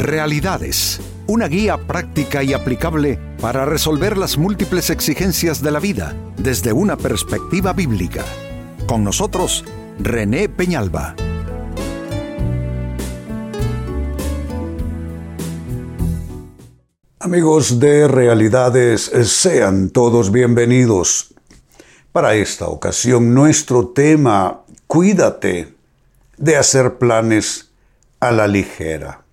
Realidades, una guía práctica y aplicable para resolver las múltiples exigencias de la vida desde una perspectiva bíblica. Con nosotros, René Peñalba. Amigos de Realidades, sean todos bienvenidos. Para esta ocasión, nuestro tema, cuídate de hacer planes a la ligera.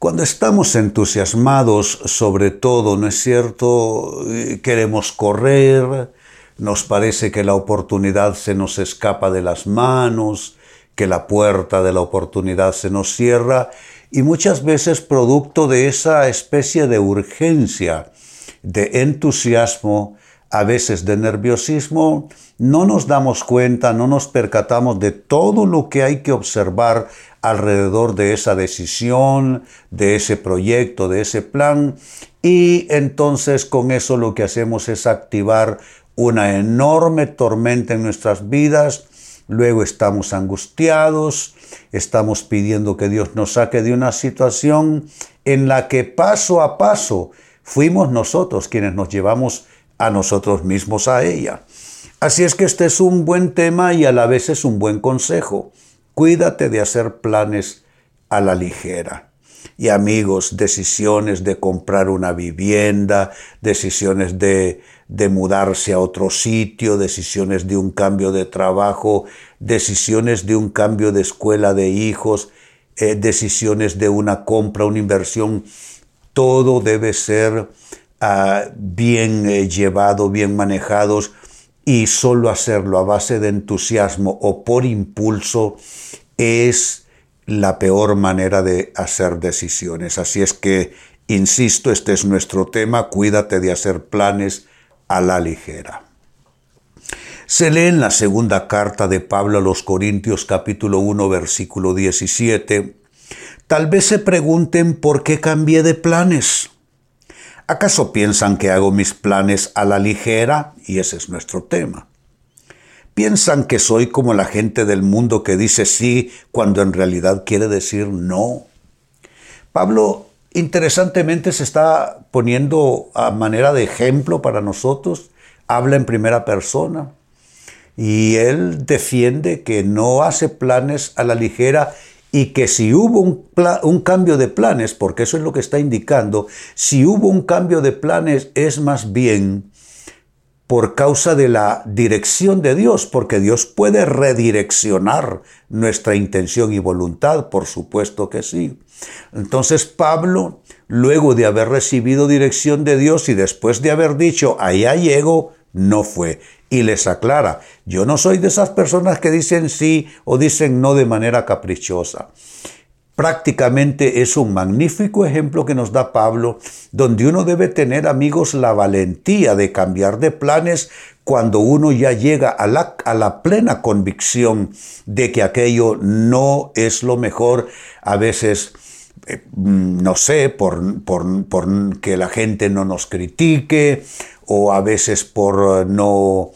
Cuando estamos entusiasmados sobre todo, ¿no es cierto? Queremos correr, nos parece que la oportunidad se nos escapa de las manos, que la puerta de la oportunidad se nos cierra y muchas veces producto de esa especie de urgencia, de entusiasmo, a veces de nerviosismo, no nos damos cuenta, no nos percatamos de todo lo que hay que observar alrededor de esa decisión, de ese proyecto, de ese plan, y entonces con eso lo que hacemos es activar una enorme tormenta en nuestras vidas, luego estamos angustiados, estamos pidiendo que Dios nos saque de una situación en la que paso a paso fuimos nosotros quienes nos llevamos a nosotros mismos a ella. Así es que este es un buen tema y a la vez es un buen consejo. Cuídate de hacer planes a la ligera. Y amigos, decisiones de comprar una vivienda, decisiones de, de mudarse a otro sitio, decisiones de un cambio de trabajo, decisiones de un cambio de escuela de hijos, eh, decisiones de una compra, una inversión, todo debe ser ah, bien eh, llevado, bien manejados y solo hacerlo a base de entusiasmo o por impulso es la peor manera de hacer decisiones. Así es que, insisto, este es nuestro tema, cuídate de hacer planes a la ligera. Se lee en la segunda carta de Pablo a los Corintios capítulo 1 versículo 17. Tal vez se pregunten por qué cambié de planes. ¿Acaso piensan que hago mis planes a la ligera? Y ese es nuestro tema. Piensan que soy como la gente del mundo que dice sí cuando en realidad quiere decir no. Pablo interesantemente se está poniendo a manera de ejemplo para nosotros, habla en primera persona y él defiende que no hace planes a la ligera y que si hubo un, cambio de planes, porque eso es lo que está indicando, si hubo un cambio de planes es más bien por causa de la dirección de Dios, porque Dios puede redireccionar nuestra intención y voluntad, por supuesto que sí. Entonces Pablo, luego de haber recibido dirección de Dios y después de haber dicho, allá llego, no fue. Y les aclara, yo no soy de esas personas que dicen sí o dicen no de manera caprichosa prácticamente es un magnífico ejemplo que nos da Pablo, donde uno debe tener, amigos, la valentía de cambiar de planes cuando uno ya llega a la, a la plena convicción de que aquello no es lo mejor. A veces eh, no sé, por, por, por, que la gente no nos critique o a veces por no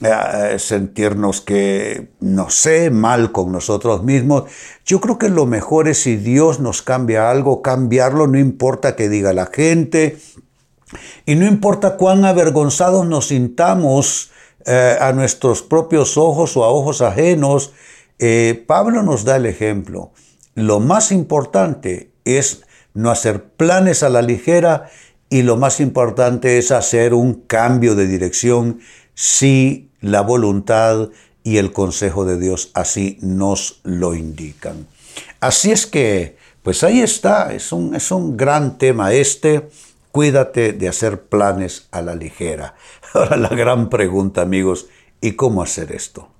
eh, sentirnos que, no sé, mal con nosotros mismos. Yo creo que lo mejor es si Dios nos cambia algo, cambiarlo, no importa que diga la gente, y no importa cuán avergonzados nos sintamos eh, a nuestros propios ojos o a ojos ajenos, eh, Pablo nos da el ejemplo. Lo más importante es no hacer planes a la ligera y lo más importante es hacer un cambio de dirección si la voluntad y el consejo de Dios así nos lo indican. Así es que, pues ahí está, es un, es un gran tema este. Cuídate de hacer planes a la ligera. Ahora la gran pregunta, amigos, ¿y cómo hacer esto?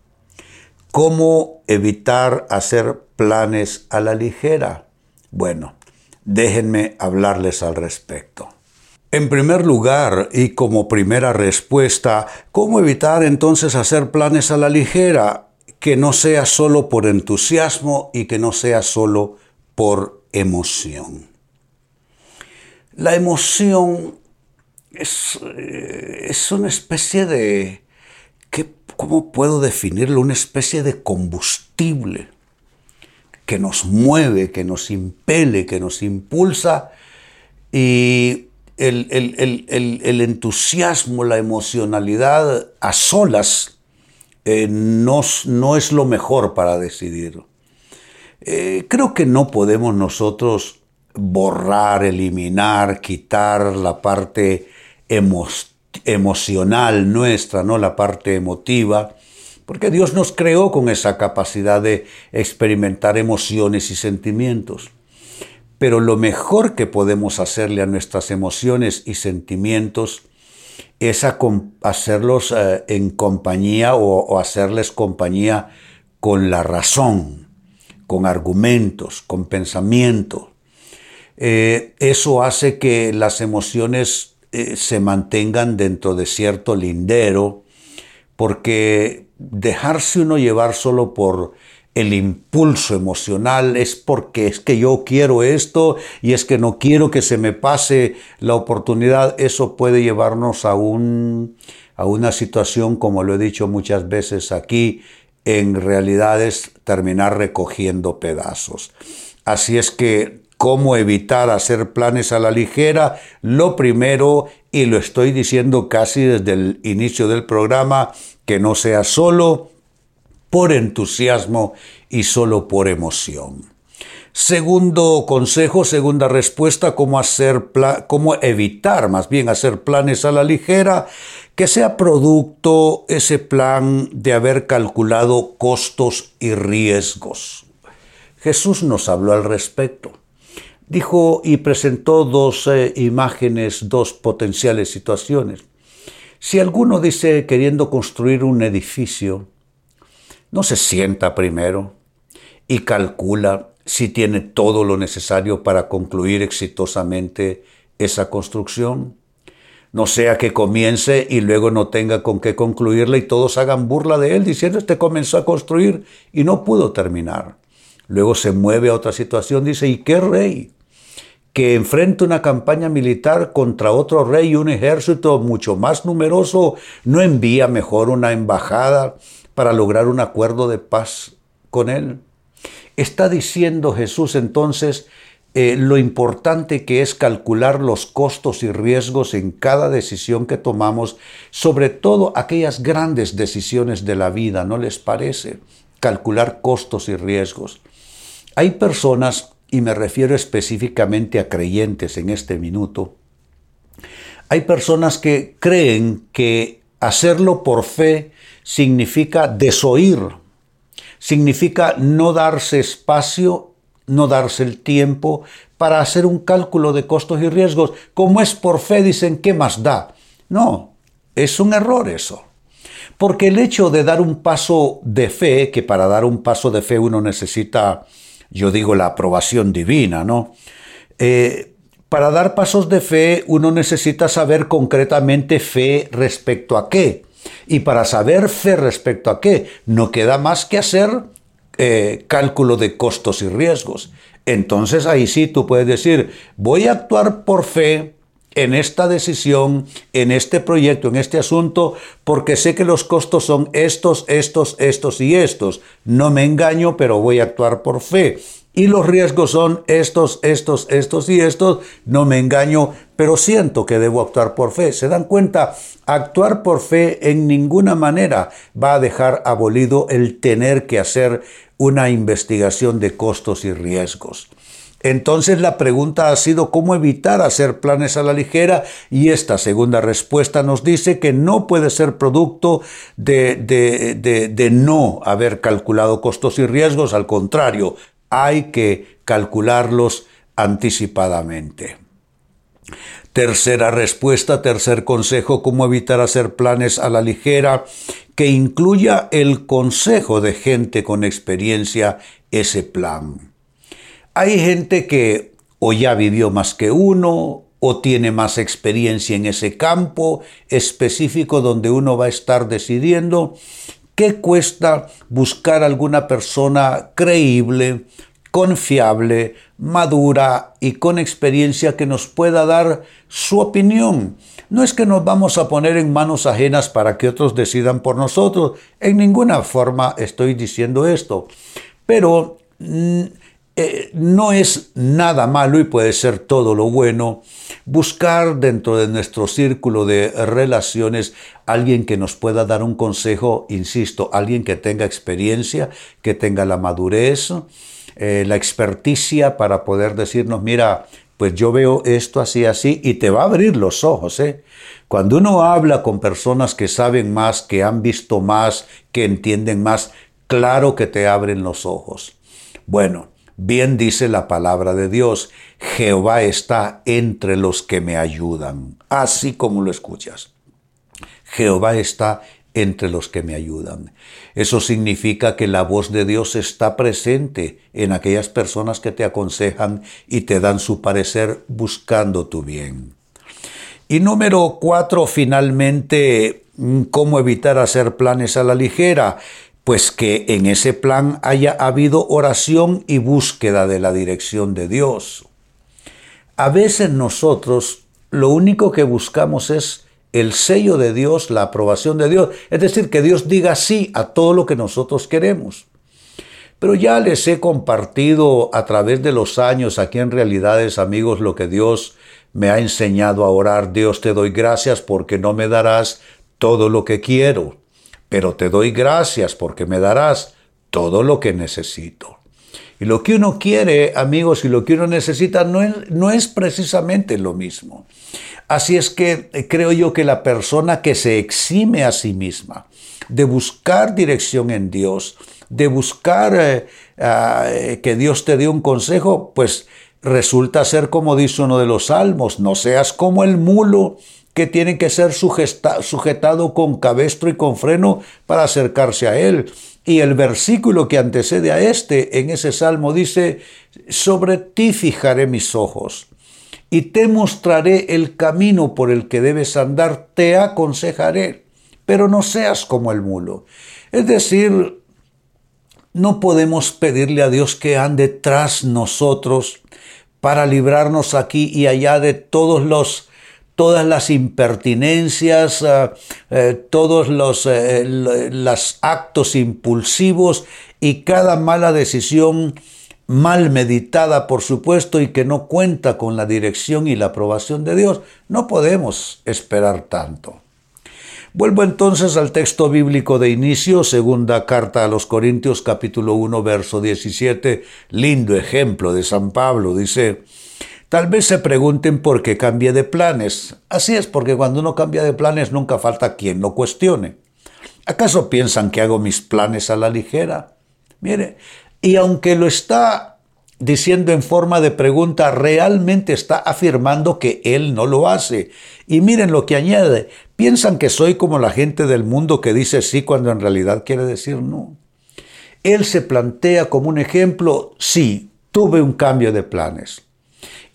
¿Cómo evitar hacer planes a la ligera? Bueno, déjenme hablarles al respecto. En primer lugar, y como primera respuesta, ¿cómo evitar entonces hacer planes a la ligera que no sea solo por entusiasmo y que no sea solo por emoción? La emoción es, eh, es una especie de, ¿qué, ¿cómo puedo definirlo? Una especie de combustible que nos mueve, que nos impele, que nos impulsa y el, entusiasmo, la emocionalidad a solas eh, no, es lo mejor para decidir. Eh, creo que no podemos nosotros borrar, eliminar, quitar la parte emocional nuestra, ¿no? la parte emotiva, porque Dios nos creó con esa capacidad de experimentar emociones y sentimientos. Pero lo mejor que podemos hacerle a nuestras emociones y sentimientos es hacerlos eh, en compañía o, hacerles compañía con la razón, con argumentos, con pensamiento. Eh, eso hace que las emociones eh, se mantengan dentro de cierto lindero, porque dejarse uno llevar solo por el impulso emocional es porque es que yo quiero esto y es que no quiero que se me pase la oportunidad, eso puede llevarnos a, un, a una situación, como lo he dicho muchas veces aquí, en realidad es terminar recogiendo pedazos. Así es que, ¿cómo evitar hacer planes a la ligera? Lo primero, y lo estoy diciendo casi desde el inicio del programa, que no sea solo por entusiasmo y solo por emoción. Segundo consejo, segunda respuesta, cómo, hacer cómo evitar más bien hacer planes a la ligera, que sea producto ese plan de haber calculado costos y riesgos. Jesús nos habló al respecto. Dijo y presentó dos eh, imágenes, dos potenciales situaciones. Si alguno dice queriendo construir un edificio, no se sienta primero y calcula si tiene todo lo necesario para concluir exitosamente esa construcción. No sea que comience y luego no tenga con qué concluirla y todos hagan burla de él diciendo este comenzó a construir y no pudo terminar. Luego se mueve a otra situación, dice, ¿y qué rey? Que enfrenta una campaña militar contra otro rey y un ejército mucho más numeroso, no envía mejor una embajada para lograr un acuerdo de paz con Él. Está diciendo Jesús entonces eh, lo importante que es calcular los costos y riesgos en cada decisión que tomamos, sobre todo aquellas grandes decisiones de la vida, ¿no les parece? Calcular costos y riesgos. Hay personas, y me refiero específicamente a creyentes en este minuto, hay personas que creen que hacerlo por fe significa desoír, significa no darse espacio, no darse el tiempo para hacer un cálculo de costos y riesgos. Como es por fe, dicen, ¿qué más da? No, es un error eso. Porque el hecho de dar un paso de fe, que para dar un paso de fe uno necesita, yo digo, la aprobación divina, ¿no? Eh, para dar pasos de fe uno necesita saber concretamente fe respecto a qué. Y para saber fe respecto a qué, no queda más que hacer eh, cálculo de costos y riesgos. Entonces ahí sí tú puedes decir, voy a actuar por fe en esta decisión, en este proyecto, en este asunto, porque sé que los costos son estos, estos, estos y estos. No me engaño, pero voy a actuar por fe y los riesgos son estos, estos, estos y estos, no me engaño, pero siento que debo actuar por fe. ¿Se dan cuenta? Actuar por fe en ninguna manera va a dejar abolido el tener que hacer una investigación de costos y riesgos. Entonces la pregunta ha sido cómo evitar hacer planes a la ligera y esta segunda respuesta nos dice que no puede ser producto de, no haber calculado costos y riesgos, al contrario, hay que calcularlos anticipadamente. Tercera respuesta, tercer consejo, cómo evitar hacer planes a la ligera, que incluya el consejo de gente con experiencia ese plan. Hay gente que o ya vivió más que uno, o tiene más experiencia en ese campo específico donde uno va a estar decidiendo, ¿Qué cuesta buscar alguna persona creíble, confiable, madura y con experiencia que nos pueda dar su opinión? No es que nos vamos a poner en manos ajenas para que otros decidan por nosotros. En ninguna forma estoy diciendo esto. Pero mm, eh, no es nada malo y puede ser todo lo bueno buscar dentro de nuestro círculo de relaciones alguien que nos pueda dar un consejo, insisto, alguien que tenga experiencia, que tenga la madurez, eh, la experticia para poder decirnos, mira, pues yo veo esto así, así, y te va a abrir los ojos. ¿eh? Cuando uno habla con personas que saben más, que han visto más, que entienden más, claro que te abren los ojos. Bueno, Bien dice la palabra de Dios, Jehová está entre los que me ayudan, así como lo escuchas. Jehová está entre los que me ayudan. Eso significa que la voz de Dios está presente en aquellas personas que te aconsejan y te dan su parecer buscando tu bien. Y número cuatro, finalmente, cómo evitar hacer planes a la ligera pues que en ese plan haya habido oración y búsqueda de la dirección de Dios. A veces nosotros lo único que buscamos es el sello de Dios, la aprobación de Dios, es decir, que Dios diga sí a todo lo que nosotros queremos. Pero ya les he compartido a través de los años aquí en realidades, amigos, lo que Dios me ha enseñado a orar. Dios te doy gracias porque no me darás todo lo que quiero pero te doy gracias porque me darás todo lo que necesito. Y lo que uno quiere, amigos, y lo que uno necesita no es, precisamente lo mismo. Así es que eh, creo yo que la persona que se exime a sí misma de buscar dirección en Dios, de buscar eh, eh, que Dios te dé un consejo, pues resulta ser como dice uno de los salmos, no seas como el mulo que tiene que ser sujetado con cabestro y con freno para acercarse a Él. Y el versículo que antecede a este en ese salmo dice, sobre ti fijaré mis ojos y te mostraré el camino por el que debes andar, te aconsejaré, pero no seas como el mulo. Es decir, no podemos pedirle a Dios que ande tras nosotros para librarnos aquí y allá de todos los todas las impertinencias, eh, eh, todos los, eh, actos impulsivos y cada mala decisión mal meditada, por supuesto, y que no cuenta con la dirección y la aprobación de Dios. No podemos esperar tanto. Vuelvo entonces al texto bíblico de inicio, segunda carta a los Corintios capítulo 1, verso 17, lindo ejemplo de San Pablo, dice, Tal vez se pregunten por qué cambié de planes. Así es, porque cuando uno cambia de planes nunca falta quien lo cuestione. ¿Acaso piensan que hago mis planes a la ligera? Mire, y aunque lo está diciendo en forma de pregunta, realmente está afirmando que él no lo hace. Y miren lo que añade, piensan que soy como la gente del mundo que dice sí cuando en realidad quiere decir no. Él se plantea como un ejemplo, sí, tuve un cambio de planes.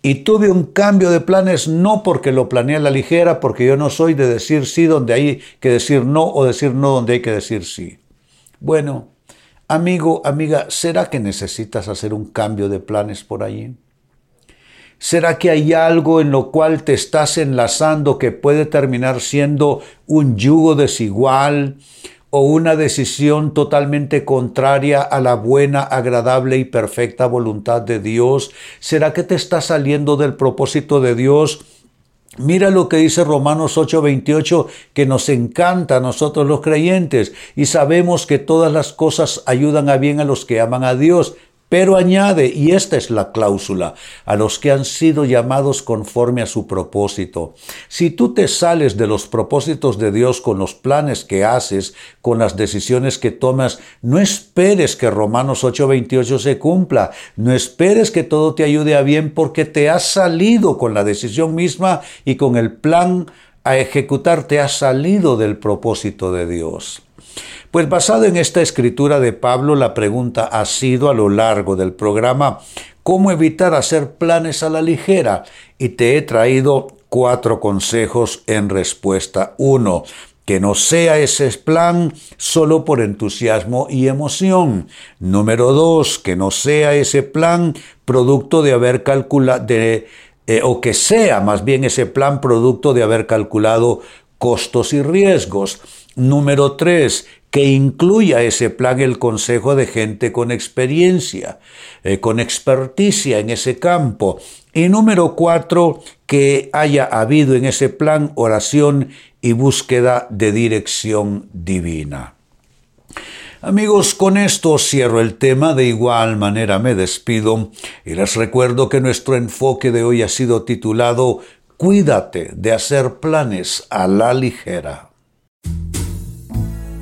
Y tuve un cambio de planes no porque lo planeé a la ligera, porque yo no soy de decir sí donde hay que decir no o decir no donde hay que decir sí. Bueno, amigo, amiga, ¿será que necesitas hacer un cambio de planes por allí? ¿Será que hay algo en lo cual te estás enlazando que puede terminar siendo un yugo desigual, o una decisión totalmente contraria a la buena, agradable y perfecta voluntad de Dios? ¿Será que te está saliendo del propósito de Dios? Mira lo que dice Romanos 8:28, que nos encanta a nosotros los creyentes y sabemos que todas las cosas ayudan a bien a los que aman a Dios, pero añade, y esta es la cláusula, a los que han sido llamados conforme a su propósito. Si tú te sales de los propósitos de Dios con los planes que haces, con las decisiones que tomas, no esperes que Romanos 8:28 se cumpla, no esperes que todo te ayude a bien porque te has salido con la decisión misma y con el plan a ejecutar, te has salido del propósito de Dios. Pues basado en esta escritura de Pablo, la pregunta ha sido a lo largo del programa, ¿cómo evitar hacer planes a la ligera? Y te he traído cuatro consejos en respuesta. Uno, que no sea ese plan solo por entusiasmo y emoción. Número dos, que no sea ese plan producto de haber calculado, eh, o que sea más bien ese plan producto de haber calculado costos y riesgos. Número tres, que incluya ese plan el consejo de gente con experiencia, eh, con experticia en ese campo. Y número cuatro, que haya habido en ese plan oración y búsqueda de dirección divina. Amigos, con esto cierro el tema, de igual manera me despido y les recuerdo que nuestro enfoque de hoy ha sido titulado Cuídate de hacer planes a la ligera.